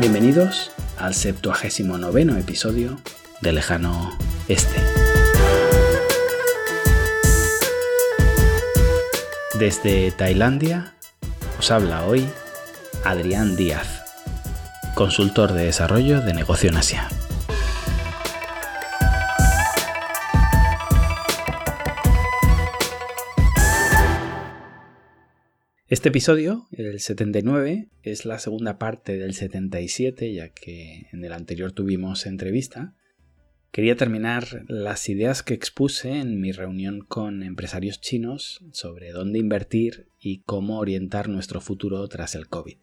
Bienvenidos al 79 episodio de Lejano Este. Desde Tailandia os habla hoy Adrián Díaz, consultor de desarrollo de negocio en Asia. Este episodio, el 79, es la segunda parte del 77, ya que en el anterior tuvimos entrevista. Quería terminar las ideas que expuse en mi reunión con empresarios chinos sobre dónde invertir y cómo orientar nuestro futuro tras el COVID.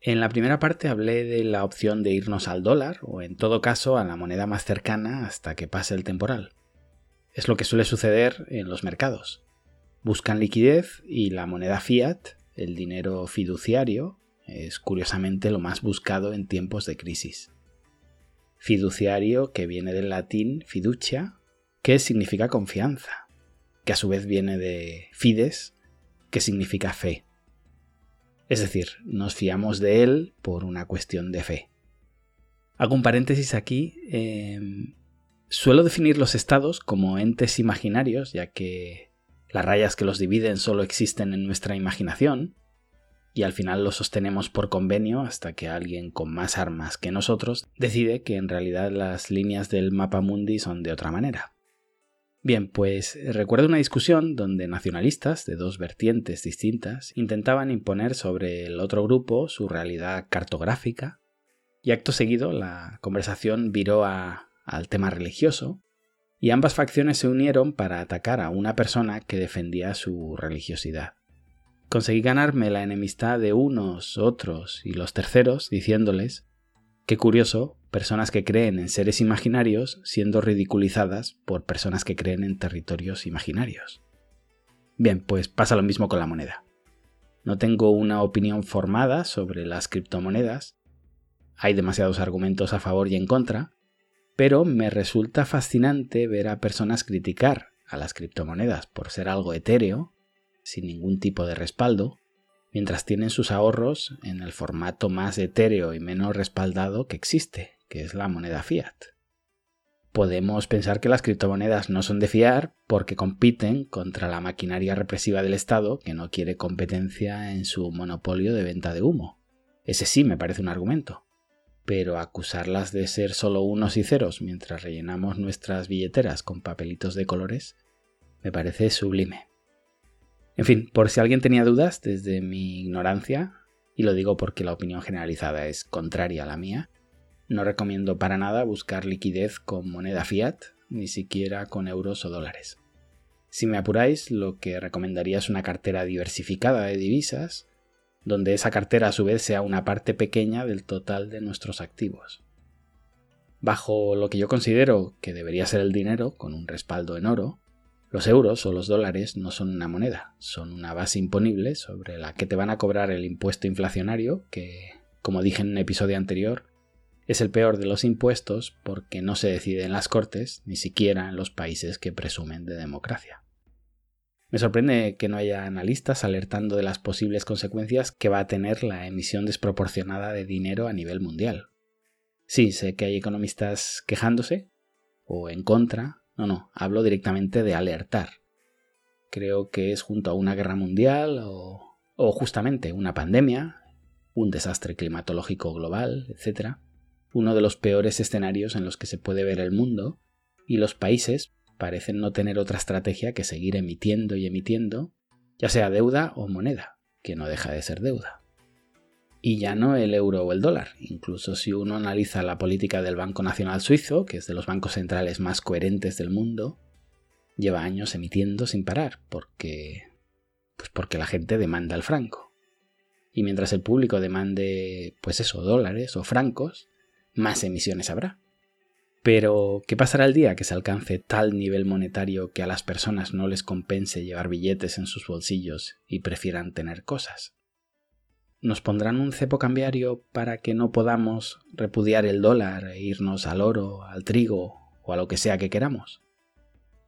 En la primera parte hablé de la opción de irnos al dólar o en todo caso a la moneda más cercana hasta que pase el temporal. Es lo que suele suceder en los mercados buscan liquidez y la moneda fiat, el dinero fiduciario, es curiosamente lo más buscado en tiempos de crisis. Fiduciario que viene del latín fiducia, que significa confianza, que a su vez viene de fides, que significa fe. Es decir, nos fiamos de él por una cuestión de fe. Hago un paréntesis aquí. Em, suelo definir los estados como entes imaginarios, ya que las rayas que los dividen solo existen en nuestra imaginación, y al final los sostenemos por convenio hasta que alguien con más armas que nosotros decide que en realidad las líneas del mapa mundi son de otra manera. Bien, pues recuerdo una discusión donde nacionalistas de dos vertientes distintas intentaban imponer sobre el otro grupo su realidad cartográfica, y acto seguido la conversación viró al tema religioso, y ambas facciones se unieron para atacar a una persona que defendía su religiosidad. Conseguí ganarme la enemistad de unos, otros y los terceros diciéndoles Qué curioso, personas que creen en seres imaginarios siendo ridiculizadas por personas que creen en territorios imaginarios. Bien, pues pasa lo mismo con la moneda. No tengo una opinión formada sobre las criptomonedas, hay demasiados argumentos a favor y en contra, pero me resulta fascinante ver a personas criticar a las criptomonedas por ser algo etéreo, sin ningún tipo de respaldo, mientras tienen sus ahorros en el formato más etéreo y menos respaldado que existe, que es la moneda fiat. Podemos pensar que las criptomonedas no son de fiar porque compiten contra la maquinaria represiva del Estado que no quiere competencia en su monopolio de venta de humo. Ese sí me parece un argumento pero acusarlas de ser solo unos y ceros mientras rellenamos nuestras billeteras con papelitos de colores me parece sublime. En fin, por si alguien tenía dudas desde mi ignorancia, y lo digo porque la opinión generalizada es contraria a la mía, no recomiendo para nada buscar liquidez con moneda fiat, ni siquiera con euros o dólares. Si me apuráis, lo que recomendaría es una cartera diversificada de divisas, donde esa cartera a su vez sea una parte pequeña del total de nuestros activos. Bajo lo que yo considero que debería ser el dinero, con un respaldo en oro, los euros o los dólares no son una moneda, son una base imponible sobre la que te van a cobrar el impuesto inflacionario, que, como dije en un episodio anterior, es el peor de los impuestos porque no se decide en las cortes, ni siquiera en los países que presumen de democracia. Me sorprende que no haya analistas alertando de las posibles consecuencias que va a tener la emisión desproporcionada de dinero a nivel mundial. Sí, sé que hay economistas quejándose o en contra. No, no, hablo directamente de alertar. Creo que es junto a una guerra mundial o, o justamente una pandemia, un desastre climatológico global, etc., uno de los peores escenarios en los que se puede ver el mundo, y los países parecen no tener otra estrategia que seguir emitiendo y emitiendo, ya sea deuda o moneda, que no deja de ser deuda. Y ya no el euro o el dólar, incluso si uno analiza la política del Banco Nacional Suizo, que es de los bancos centrales más coherentes del mundo, lleva años emitiendo sin parar, porque pues porque la gente demanda el franco. Y mientras el público demande, pues eso, dólares o francos, más emisiones habrá. Pero, ¿qué pasará el día que se alcance tal nivel monetario que a las personas no les compense llevar billetes en sus bolsillos y prefieran tener cosas? ¿Nos pondrán un cepo cambiario para que no podamos repudiar el dólar e irnos al oro, al trigo o a lo que sea que queramos?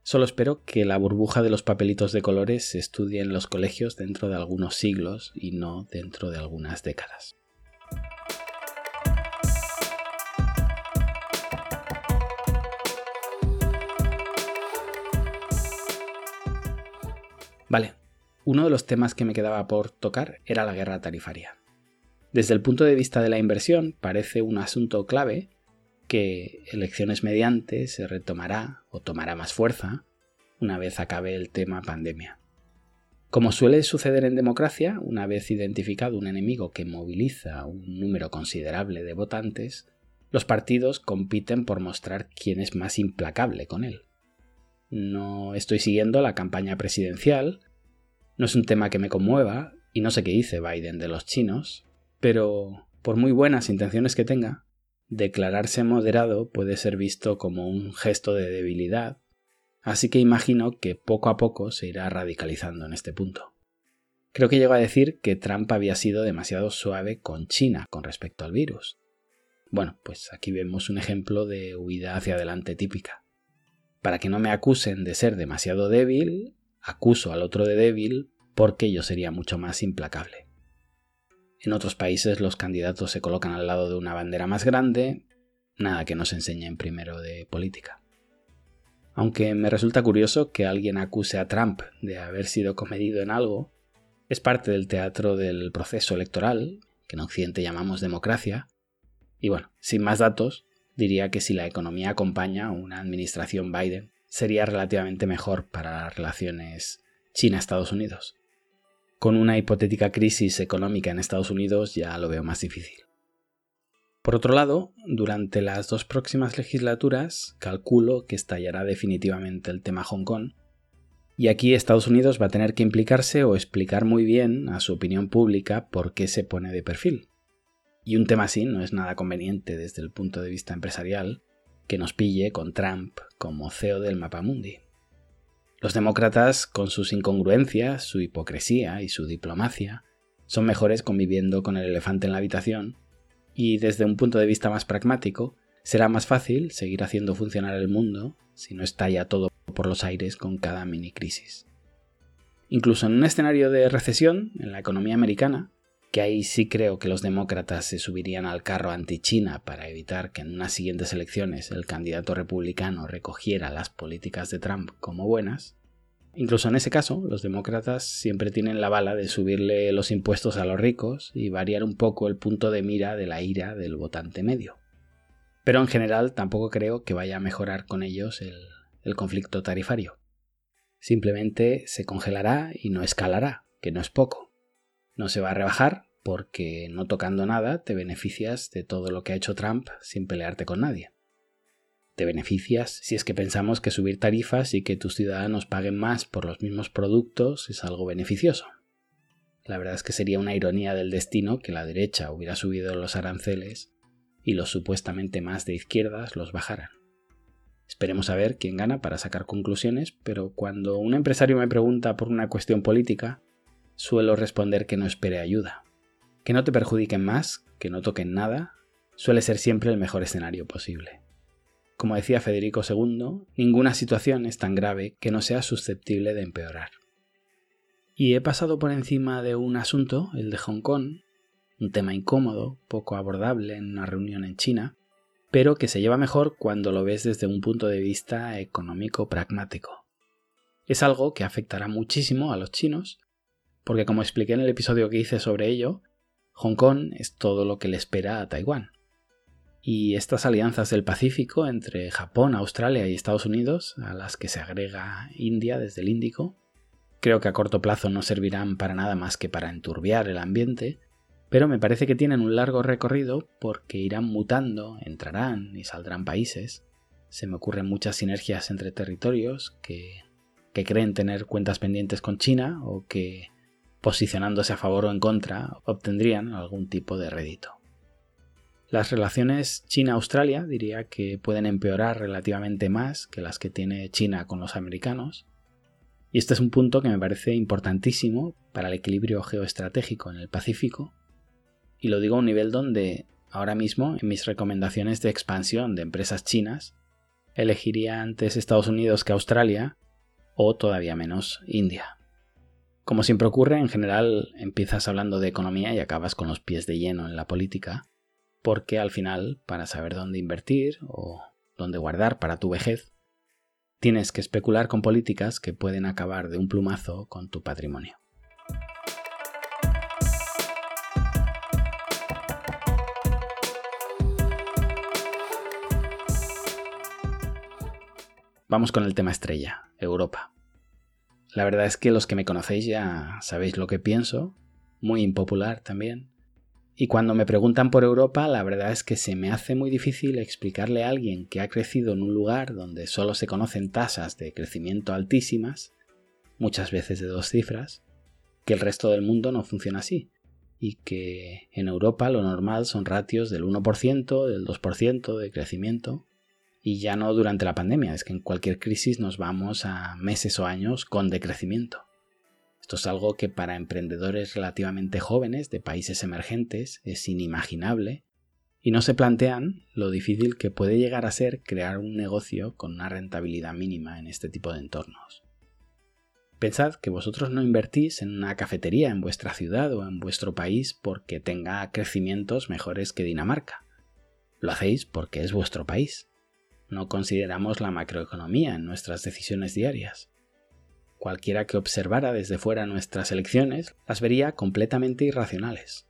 Solo espero que la burbuja de los papelitos de colores se estudie en los colegios dentro de algunos siglos y no dentro de algunas décadas. Vale, uno de los temas que me quedaba por tocar era la guerra tarifaria. Desde el punto de vista de la inversión, parece un asunto clave que elecciones mediante se retomará o tomará más fuerza una vez acabe el tema pandemia. Como suele suceder en democracia, una vez identificado un enemigo que moviliza un número considerable de votantes, los partidos compiten por mostrar quién es más implacable con él. No estoy siguiendo la campaña presidencial, no es un tema que me conmueva y no sé qué dice Biden de los chinos, pero por muy buenas intenciones que tenga, declararse moderado puede ser visto como un gesto de debilidad Así que imagino que poco a poco se irá radicalizando en este punto. Creo que llego a decir que Trump había sido demasiado suave con China con respecto al virus. Bueno, pues aquí vemos un ejemplo de huida hacia adelante típica. Para que no me acusen de ser demasiado débil, acuso al otro de débil porque yo sería mucho más implacable. En otros países los candidatos se colocan al lado de una bandera más grande, nada que nos enseñen primero de política aunque me resulta curioso que alguien acuse a Trump de haber sido comedido en algo, es parte del teatro del proceso electoral, que en Occidente llamamos democracia, y bueno, sin más datos, diría que si la economía acompaña una administración Biden, sería relativamente mejor para las relaciones China-Estados Unidos. Con una hipotética crisis económica en Estados Unidos ya lo veo más difícil. Por otro lado, durante las dos próximas legislaturas calculo que estallará definitivamente el tema Hong Kong, y aquí Estados Unidos va a tener que implicarse o explicar muy bien a su opinión pública por qué se pone de perfil. Y un tema así no es nada conveniente desde el punto de vista empresarial que nos pille con Trump como CEO del Mapamundi. Los demócratas, con sus incongruencias, su hipocresía y su diplomacia, son mejores conviviendo con el elefante en la habitación y desde un punto de vista más pragmático, será más fácil seguir haciendo funcionar el mundo si no estalla todo por los aires con cada mini crisis. Incluso en un escenario de recesión en la economía americana, que ahí sí creo que los demócratas se subirían al carro anti-China para evitar que en unas siguientes elecciones el candidato republicano recogiera las políticas de Trump como buenas, Incluso en ese caso, los demócratas siempre tienen la bala de subirle los impuestos a los ricos y variar un poco el punto de mira de la ira del votante medio. Pero en general tampoco creo que vaya a mejorar con ellos el, conflicto tarifario. Simplemente se congelará y no escalará, que no es poco. No se va a rebajar porque no tocando nada te beneficias de todo lo que ha hecho Trump sin pelearte con nadie te beneficias si es que pensamos que subir tarifas y que tus ciudadanos paguen más por los mismos productos es algo beneficioso. La verdad es que sería una ironía del destino que la derecha hubiera subido los aranceles y los supuestamente más de izquierdas los bajaran. Esperemos a ver quién gana para sacar conclusiones, pero cuando un empresario me pregunta por una cuestión política, suelo responder que no espere ayuda. Que no te perjudiquen más, que no toquen nada, suele ser siempre el mejor escenario posible. Como decía Federico II, ninguna situación es tan grave que no sea susceptible de empeorar. Y he pasado por encima de un asunto, el de Hong Kong, un tema incómodo, poco abordable en una reunión en China, pero que se lleva mejor cuando lo ves desde un punto de vista económico pragmático. Es algo que afectará muchísimo a los chinos, porque como expliqué en el episodio que hice sobre ello, Hong Kong es todo lo que le espera a Taiwán y estas alianzas del Pacífico entre Japón, Australia y Estados Unidos, a las que se agrega India desde el Índico, creo que a corto plazo no servirán para nada más que para enturbiar el ambiente, pero me parece que tienen un largo recorrido porque irán mutando, entrarán y saldrán países. Se me ocurren muchas sinergias entre territorios que, que creen tener cuentas pendientes con China o que, posicionándose a favor o en contra, obtendrían algún tipo de rédito. Las relaciones China-Australia diría que pueden empeorar relativamente más que las que tiene China con los americanos. Y este es un punto que me parece importantísimo para el equilibrio geoestratégico en el Pacífico. Y lo digo a un nivel donde ahora mismo en mis recomendaciones de expansión de empresas chinas elegiría antes Estados Unidos que Australia o todavía menos India. Como siempre ocurre, en general empiezas hablando de economía y acabas con los pies de lleno en la política, porque al final, para saber dónde invertir o dónde guardar para tu vejez, tienes que especular con políticas que pueden acabar de un plumazo con tu patrimonio. Vamos con el tema estrella, Europa. La verdad es que los que me conocéis ya sabéis lo que pienso, muy impopular también, y cuando me preguntan por Europa, la verdad es que se me hace muy difícil explicarle a alguien que ha crecido en un lugar donde solo se conocen tasas de crecimiento altísimas, muchas veces de dos cifras, que el resto del mundo no funciona así, y que en Europa lo normal son ratios del 1%, del 2% de crecimiento, y ya no durante la pandemia, es que en cualquier crisis nos vamos a meses o años con decrecimiento. Esto es algo que para emprendedores relativamente jóvenes de países emergentes es inimaginable y no se plantean lo difícil que puede llegar a ser crear un negocio con una rentabilidad mínima en este tipo de entornos. Pensad que vosotros no invertís en una cafetería en vuestra ciudad o en vuestro país porque tenga crecimientos mejores que Dinamarca. Lo hacéis porque es vuestro país. No consideramos la macroeconomía en nuestras decisiones diarias. Cualquiera que observara desde fuera nuestras elecciones las vería completamente irracionales.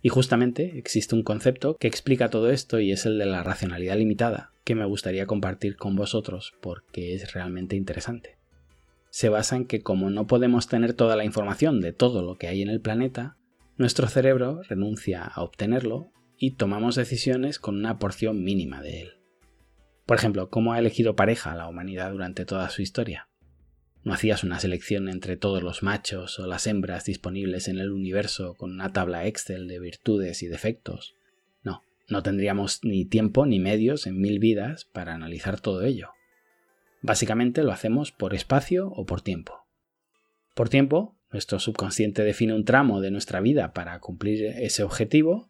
Y justamente existe un concepto que explica todo esto y es el de la racionalidad limitada, que me gustaría compartir con vosotros porque es realmente interesante. Se basa en que como no podemos tener toda la información de todo lo que hay en el planeta, nuestro cerebro renuncia a obtenerlo y tomamos decisiones con una porción mínima de él. Por ejemplo, ¿cómo ha elegido pareja la humanidad durante toda su historia? No hacías una selección entre todos los machos o las hembras disponibles en el universo con una tabla Excel de virtudes y defectos. No, no tendríamos ni tiempo ni medios en mil vidas para analizar todo ello. Básicamente lo hacemos por espacio o por tiempo. Por tiempo, nuestro subconsciente define un tramo de nuestra vida para cumplir ese objetivo,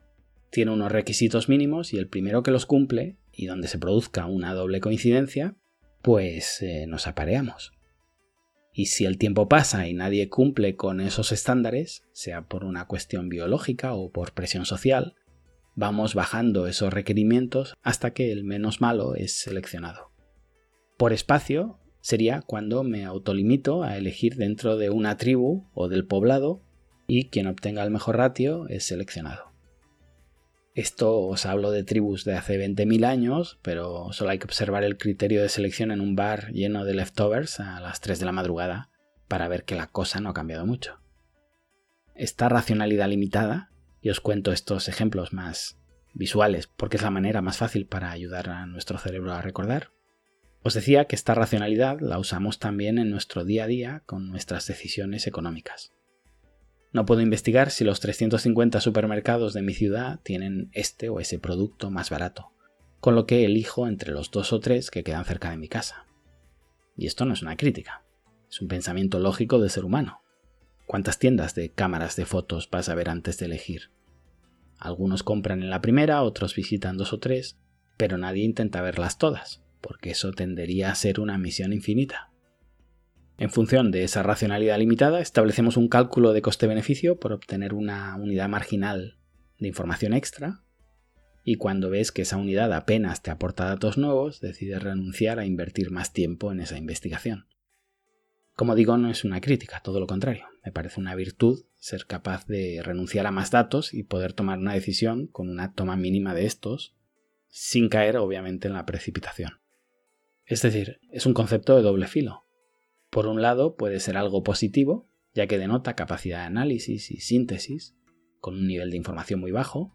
tiene unos requisitos mínimos y el primero que los cumple, y donde se produzca una doble coincidencia, pues eh, nos apareamos. Y si el tiempo pasa y nadie cumple con esos estándares, sea por una cuestión biológica o por presión social, vamos bajando esos requerimientos hasta que el menos malo es seleccionado. Por espacio sería cuando me autolimito a elegir dentro de una tribu o del poblado y quien obtenga el mejor ratio es seleccionado. Esto os hablo de tribus de hace 20.000 años, pero solo hay que observar el criterio de selección en un bar lleno de leftovers a las 3 de la madrugada para ver que la cosa no ha cambiado mucho. Esta racionalidad limitada, y os cuento estos ejemplos más visuales porque es la manera más fácil para ayudar a nuestro cerebro a recordar, os decía que esta racionalidad la usamos también en nuestro día a día con nuestras decisiones económicas. No puedo investigar si los 350 supermercados de mi ciudad tienen este o ese producto más barato, con lo que elijo entre los dos o tres que quedan cerca de mi casa. Y esto no es una crítica, es un pensamiento lógico del ser humano. ¿Cuántas tiendas de cámaras de fotos vas a ver antes de elegir? Algunos compran en la primera, otros visitan dos o tres, pero nadie intenta verlas todas, porque eso tendería a ser una misión infinita. En función de esa racionalidad limitada, establecemos un cálculo de coste-beneficio por obtener una unidad marginal de información extra y cuando ves que esa unidad apenas te aporta datos nuevos, decides renunciar a invertir más tiempo en esa investigación. Como digo, no es una crítica, todo lo contrario. Me parece una virtud ser capaz de renunciar a más datos y poder tomar una decisión con una toma mínima de estos, sin caer obviamente en la precipitación. Es decir, es un concepto de doble filo. Por un lado, puede ser algo positivo, ya que denota capacidad de análisis y síntesis, con un nivel de información muy bajo,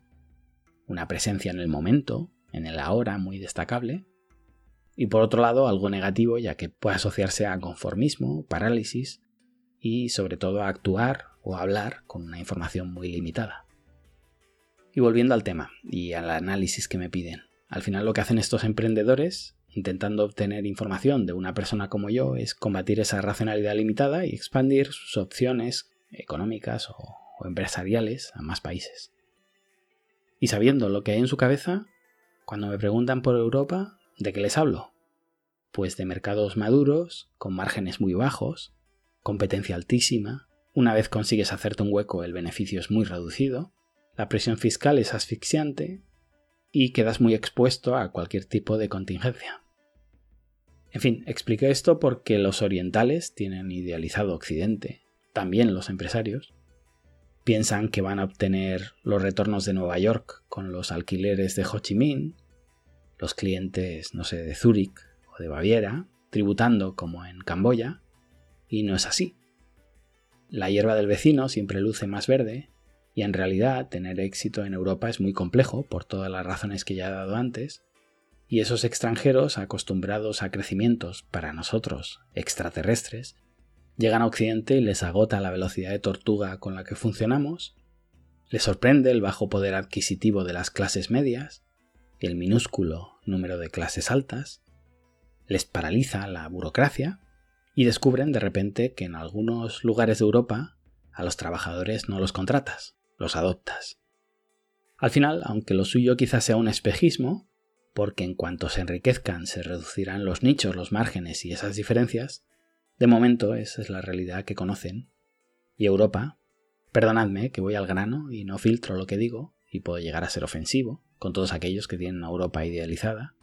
una presencia en el momento, en el ahora muy destacable, y por otro lado algo negativo, ya que puede asociarse a conformismo, parálisis y sobre todo a actuar o hablar con una información muy limitada. Y volviendo al tema y al análisis que me piden, al final lo que hacen estos emprendedores intentando obtener información de una persona como yo es combatir esa racionalidad limitada y expandir sus opciones económicas o, empresariales a más países. Y sabiendo lo que hay en su cabeza, cuando me preguntan por Europa, ¿de qué les hablo? Pues de mercados maduros, con márgenes muy bajos, competencia altísima, una vez consigues hacerte un hueco el beneficio es muy reducido, la presión fiscal es asfixiante y quedas muy expuesto a cualquier tipo de contingencia. En fin, expliqué esto porque los orientales tienen idealizado Occidente, también los empresarios. Piensan que van a obtener los retornos de Nueva York con los alquileres de Ho Chi Minh, los clientes, no sé, de Zúrich o de Baviera, tributando como en Camboya, y no es así. La hierba del vecino siempre luce más verde, y en realidad tener éxito en Europa es muy complejo por todas las razones que ya he dado antes, y esos extranjeros acostumbrados a crecimientos para nosotros extraterrestres llegan a Occidente y les agota la velocidad de tortuga con la que funcionamos, les sorprende el bajo poder adquisitivo de las clases medias, el minúsculo número de clases altas, les paraliza la burocracia y descubren de repente que en algunos lugares de Europa a los trabajadores no los contratas, los adoptas. Al final, aunque lo suyo quizás sea un espejismo, porque en cuanto se enriquezcan se reducirán los nichos, los márgenes y esas diferencias, de momento esa es la realidad que conocen. Y Europa, perdonadme que voy al grano y no filtro lo que digo, y puedo llegar a ser ofensivo con todos aquellos que tienen una Europa idealizada,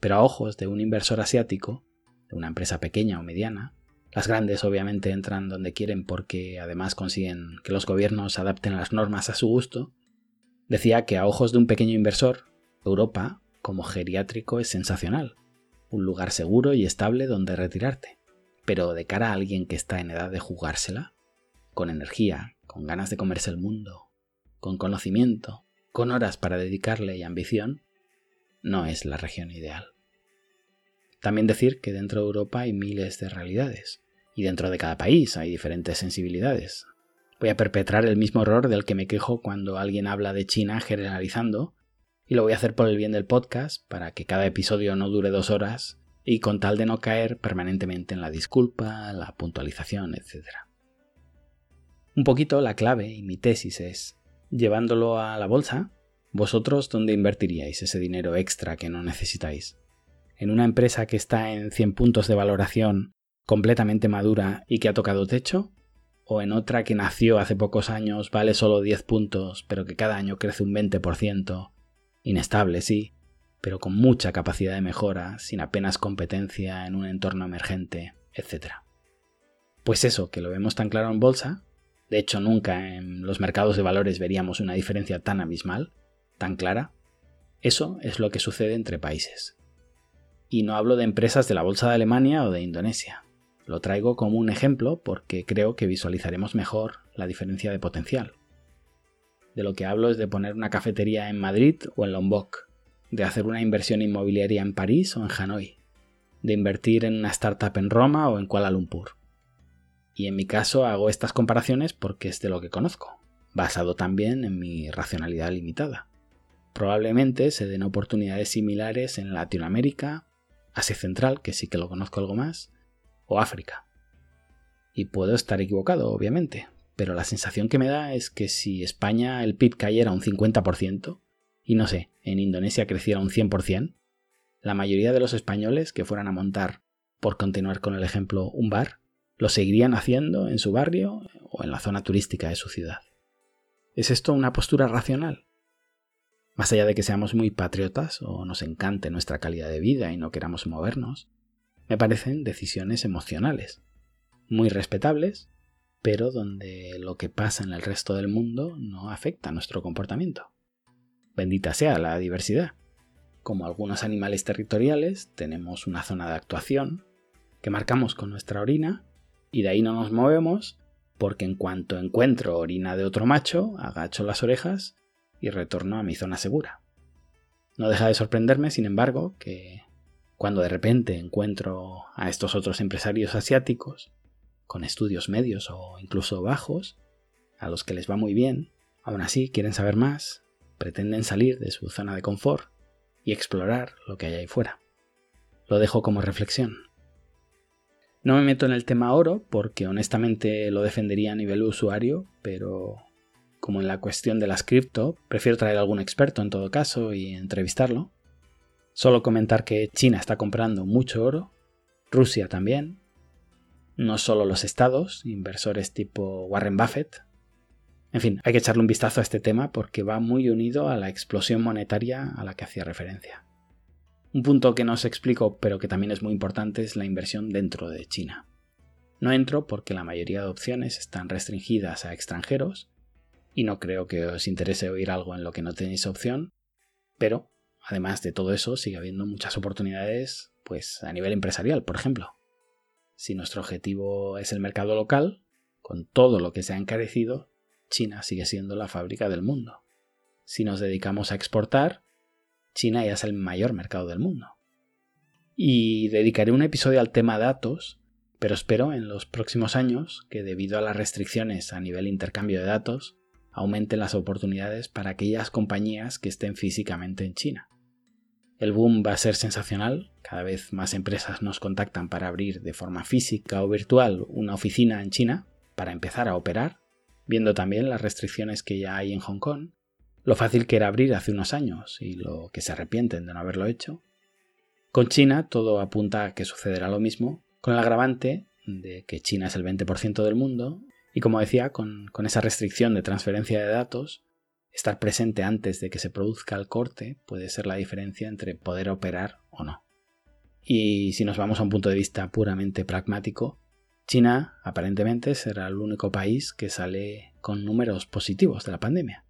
pero a ojos de un inversor asiático, de una empresa pequeña o mediana, las grandes obviamente entran donde quieren porque además consiguen que los gobiernos adapten las normas a su gusto, decía que a ojos de un pequeño inversor, Europa, como geriátrico, es sensacional, un lugar seguro y estable donde retirarte. Pero de cara a alguien que está en edad de jugársela, con energía, con ganas de comerse el mundo, con conocimiento, con horas para dedicarle y ambición, no es la región ideal. También decir que dentro de Europa hay miles de realidades, y dentro de cada país hay diferentes sensibilidades. Voy a perpetrar el mismo error del que me quejo cuando alguien habla de China generalizando, y lo voy a hacer por el bien del podcast, para que cada episodio no dure dos horas, y con tal de no caer permanentemente en la disculpa, la puntualización, etc. Un poquito la clave y mi tesis es, llevándolo a la bolsa, ¿Vosotros dónde invertiríais ese dinero extra que no necesitáis? ¿En una empresa que está en 100 puntos de valoración, completamente madura y que ha tocado techo? ¿O en otra que nació hace pocos años, vale solo 10 puntos, pero que cada año crece un 20%? Inestable, sí, pero con mucha capacidad de mejora, sin apenas competencia en un entorno emergente, etc. Pues eso, que lo vemos tan claro en bolsa, de hecho nunca en los mercados de valores veríamos una diferencia tan abismal, tan clara, eso es lo que sucede entre países. Y no hablo de empresas de la Bolsa de Alemania o de Indonesia. Lo traigo como un ejemplo porque creo que visualizaremos mejor la diferencia de potencial. De lo que hablo es de poner una cafetería en Madrid o en Lombok, de hacer una inversión inmobiliaria en París o en Hanoi, de invertir en una startup en Roma o en Kuala Lumpur. Y en mi caso hago estas comparaciones porque es de lo que conozco, basado también en mi racionalidad limitada. Probablemente se den oportunidades similares en Latinoamérica, Asia Central, que sí que lo conozco algo más, o África. Y puedo estar equivocado, obviamente, pero la sensación que me da es que si España el PIB cayera un 50%, y no sé, en Indonesia creciera un 100%, la mayoría de los españoles que fueran a montar, por continuar con el ejemplo, un bar, lo seguirían haciendo en su barrio o en la zona turística de su ciudad. ¿Es esto una postura racional? Más allá de que seamos muy patriotas o nos encante nuestra calidad de vida y no queramos movernos, me parecen decisiones emocionales, muy respetables, pero donde lo que pasa en el resto del mundo no afecta nuestro comportamiento. Bendita sea la diversidad. Como algunos animales territoriales, tenemos una zona de actuación que marcamos con nuestra orina y de ahí no nos movemos porque en cuanto encuentro orina de otro macho, agacho las orejas y retorno a mi zona segura. No deja de sorprenderme, sin embargo, que cuando de repente encuentro a estos otros empresarios asiáticos, con estudios medios o incluso bajos, a los que les va muy bien, aún así quieren saber más, pretenden salir de su zona de confort y explorar lo que hay ahí fuera. Lo dejo como reflexión. No me meto en el tema oro porque honestamente lo defendería a nivel usuario, pero como en la cuestión de las cripto, prefiero traer algún experto en todo caso y entrevistarlo. Solo comentar que China está comprando mucho oro, Rusia también, no solo los estados, inversores tipo Warren Buffett. En fin, hay que echarle un vistazo a este tema porque va muy unido a la explosión monetaria a la que hacía referencia. Un punto que no os explico, pero que también es muy importante, es la inversión dentro de China. No entro porque la mayoría de opciones están restringidas a extranjeros y no creo que os interese oír algo en lo que no tenéis opción, pero además de todo eso sigue habiendo muchas oportunidades pues a nivel empresarial, por ejemplo. Si nuestro objetivo es el mercado local, con todo lo que se ha encarecido, China sigue siendo la fábrica del mundo. Si nos dedicamos a exportar, China ya es el mayor mercado del mundo. Y dedicaré un episodio al tema datos, pero espero en los próximos años que debido a las restricciones a nivel intercambio de datos, aumenten las oportunidades para aquellas compañías que estén físicamente en China. El boom va a ser sensacional, cada vez más empresas nos contactan para abrir de forma física o virtual una oficina en China para empezar a operar, viendo también las restricciones que ya hay en Hong Kong, lo fácil que era abrir hace unos años y lo que se arrepienten de no haberlo hecho. Con China todo apunta a que sucederá lo mismo, con el agravante de que China es el 20% del mundo y como decía, con, esa restricción de transferencia de datos, estar presente antes de que se produzca el corte puede ser la diferencia entre poder operar o no. Y si nos vamos a un punto de vista puramente pragmático, China aparentemente será el único país que sale con números positivos de la pandemia.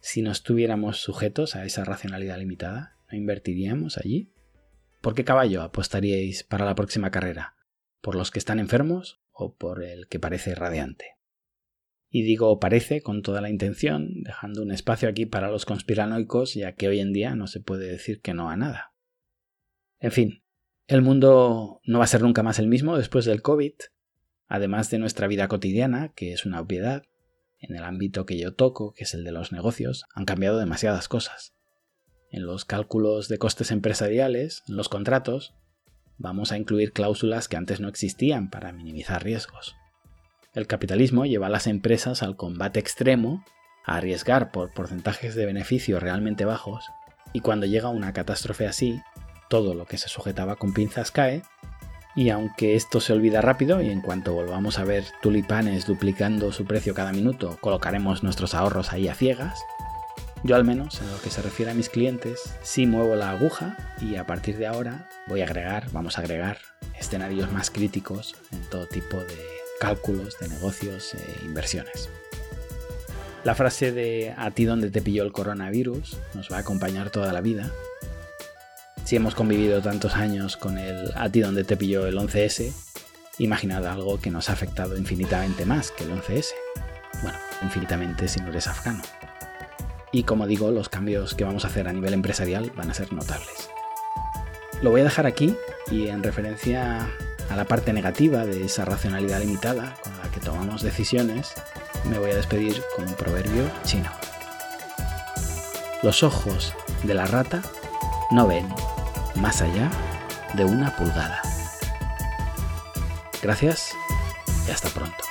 Si no estuviéramos sujetos a esa racionalidad limitada, ¿no invertiríamos allí? ¿Por qué caballo apostaríais para la próxima carrera? ¿Por los que están enfermos o por el que parece radiante? Y digo parece con toda la intención, dejando un espacio aquí para los conspiranoicos, ya que hoy en día no se puede decir que no a nada. En fin, el mundo no va a ser nunca más el mismo después del COVID, además de nuestra vida cotidiana, que es una obviedad, en el ámbito que yo toco, que es el de los negocios, han cambiado demasiadas cosas. En los cálculos de costes empresariales, en los contratos, vamos a incluir cláusulas que antes no existían para minimizar riesgos. El capitalismo lleva a las empresas al combate extremo, a arriesgar por porcentajes de beneficio realmente bajos, y cuando llega una catástrofe así, todo lo que se sujetaba con pinzas cae, y aunque esto se olvida rápido y en cuanto volvamos a ver tulipanes duplicando su precio cada minuto, colocaremos nuestros ahorros ahí a ciegas, yo al menos, en lo que se refiere a mis clientes, sí muevo la aguja y a partir de ahora voy a agregar, vamos a agregar escenarios más críticos en todo tipo de cálculos de negocios e inversiones. La frase de a ti donde te pilló el coronavirus nos va a acompañar toda la vida si hemos convivido tantos años con el a ti donde te pilló el 11S, imaginad algo que nos ha afectado infinitamente más que el 11S. Bueno, infinitamente si no eres afgano. Y como digo, los cambios que vamos a hacer a nivel empresarial van a ser notables. Lo voy a dejar aquí y en referencia a la parte negativa de esa racionalidad limitada con la que tomamos decisiones, me voy a despedir con un proverbio chino. Los ojos de la rata no ven más allá de una pulgada. Gracias y hasta pronto.